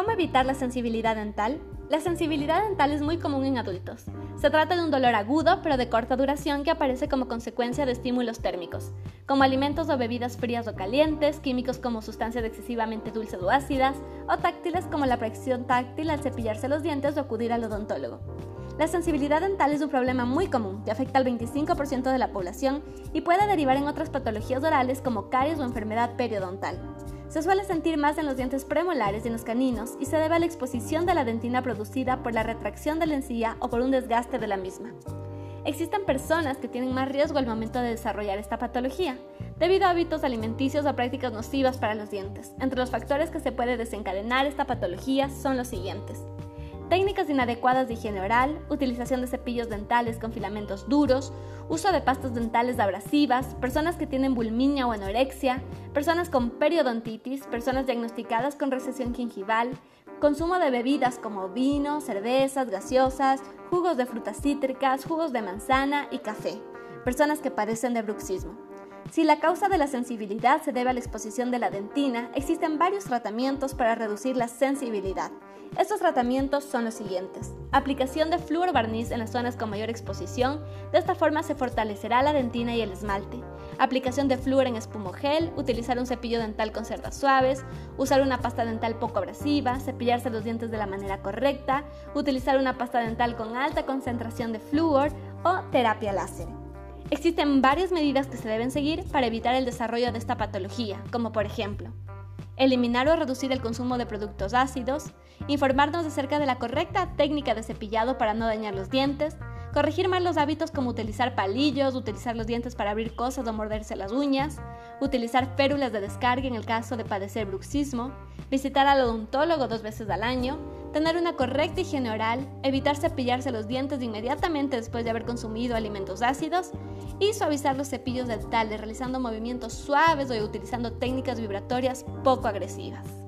¿Cómo evitar la sensibilidad dental? La sensibilidad dental es muy común en adultos. Se trata de un dolor agudo pero de corta duración que aparece como consecuencia de estímulos térmicos, como alimentos o bebidas frías o calientes, químicos como sustancias excesivamente dulces o ácidas, o táctiles como la presión táctil al cepillarse los dientes o acudir al odontólogo. La sensibilidad dental es un problema muy común que afecta al 25% de la población y puede derivar en otras patologías orales como caries o enfermedad periodontal. Se suele sentir más en los dientes premolares y en los caninos y se debe a la exposición de la dentina producida por la retracción de la encía o por un desgaste de la misma. Existen personas que tienen más riesgo al momento de desarrollar esta patología, debido a hábitos alimenticios o prácticas nocivas para los dientes. Entre los factores que se puede desencadenar esta patología son los siguientes técnicas inadecuadas de higiene oral, utilización de cepillos dentales con filamentos duros, uso de pastas dentales abrasivas, personas que tienen bulminia o anorexia, personas con periodontitis, personas diagnosticadas con recesión gingival, consumo de bebidas como vino, cervezas, gaseosas, jugos de frutas cítricas, jugos de manzana y café, personas que padecen de bruxismo. Si la causa de la sensibilidad se debe a la exposición de la dentina, existen varios tratamientos para reducir la sensibilidad. Estos tratamientos son los siguientes. Aplicación de flúor barniz en las zonas con mayor exposición, de esta forma se fortalecerá la dentina y el esmalte. Aplicación de flúor en espumogel, utilizar un cepillo dental con cerdas suaves, usar una pasta dental poco abrasiva, cepillarse los dientes de la manera correcta, utilizar una pasta dental con alta concentración de flúor o terapia láser. Existen varias medidas que se deben seguir para evitar el desarrollo de esta patología, como por ejemplo, eliminar o reducir el consumo de productos ácidos, informarnos acerca de la correcta técnica de cepillado para no dañar los dientes, corregir malos hábitos como utilizar palillos, utilizar los dientes para abrir cosas o morderse las uñas, utilizar férulas de descarga en el caso de padecer bruxismo, visitar al odontólogo dos veces al año, tener una correcta higiene oral, evitar cepillarse los dientes inmediatamente después de haber consumido alimentos ácidos y suavizar los cepillos dentales realizando movimientos suaves o utilizando técnicas vibratorias poco agresivas.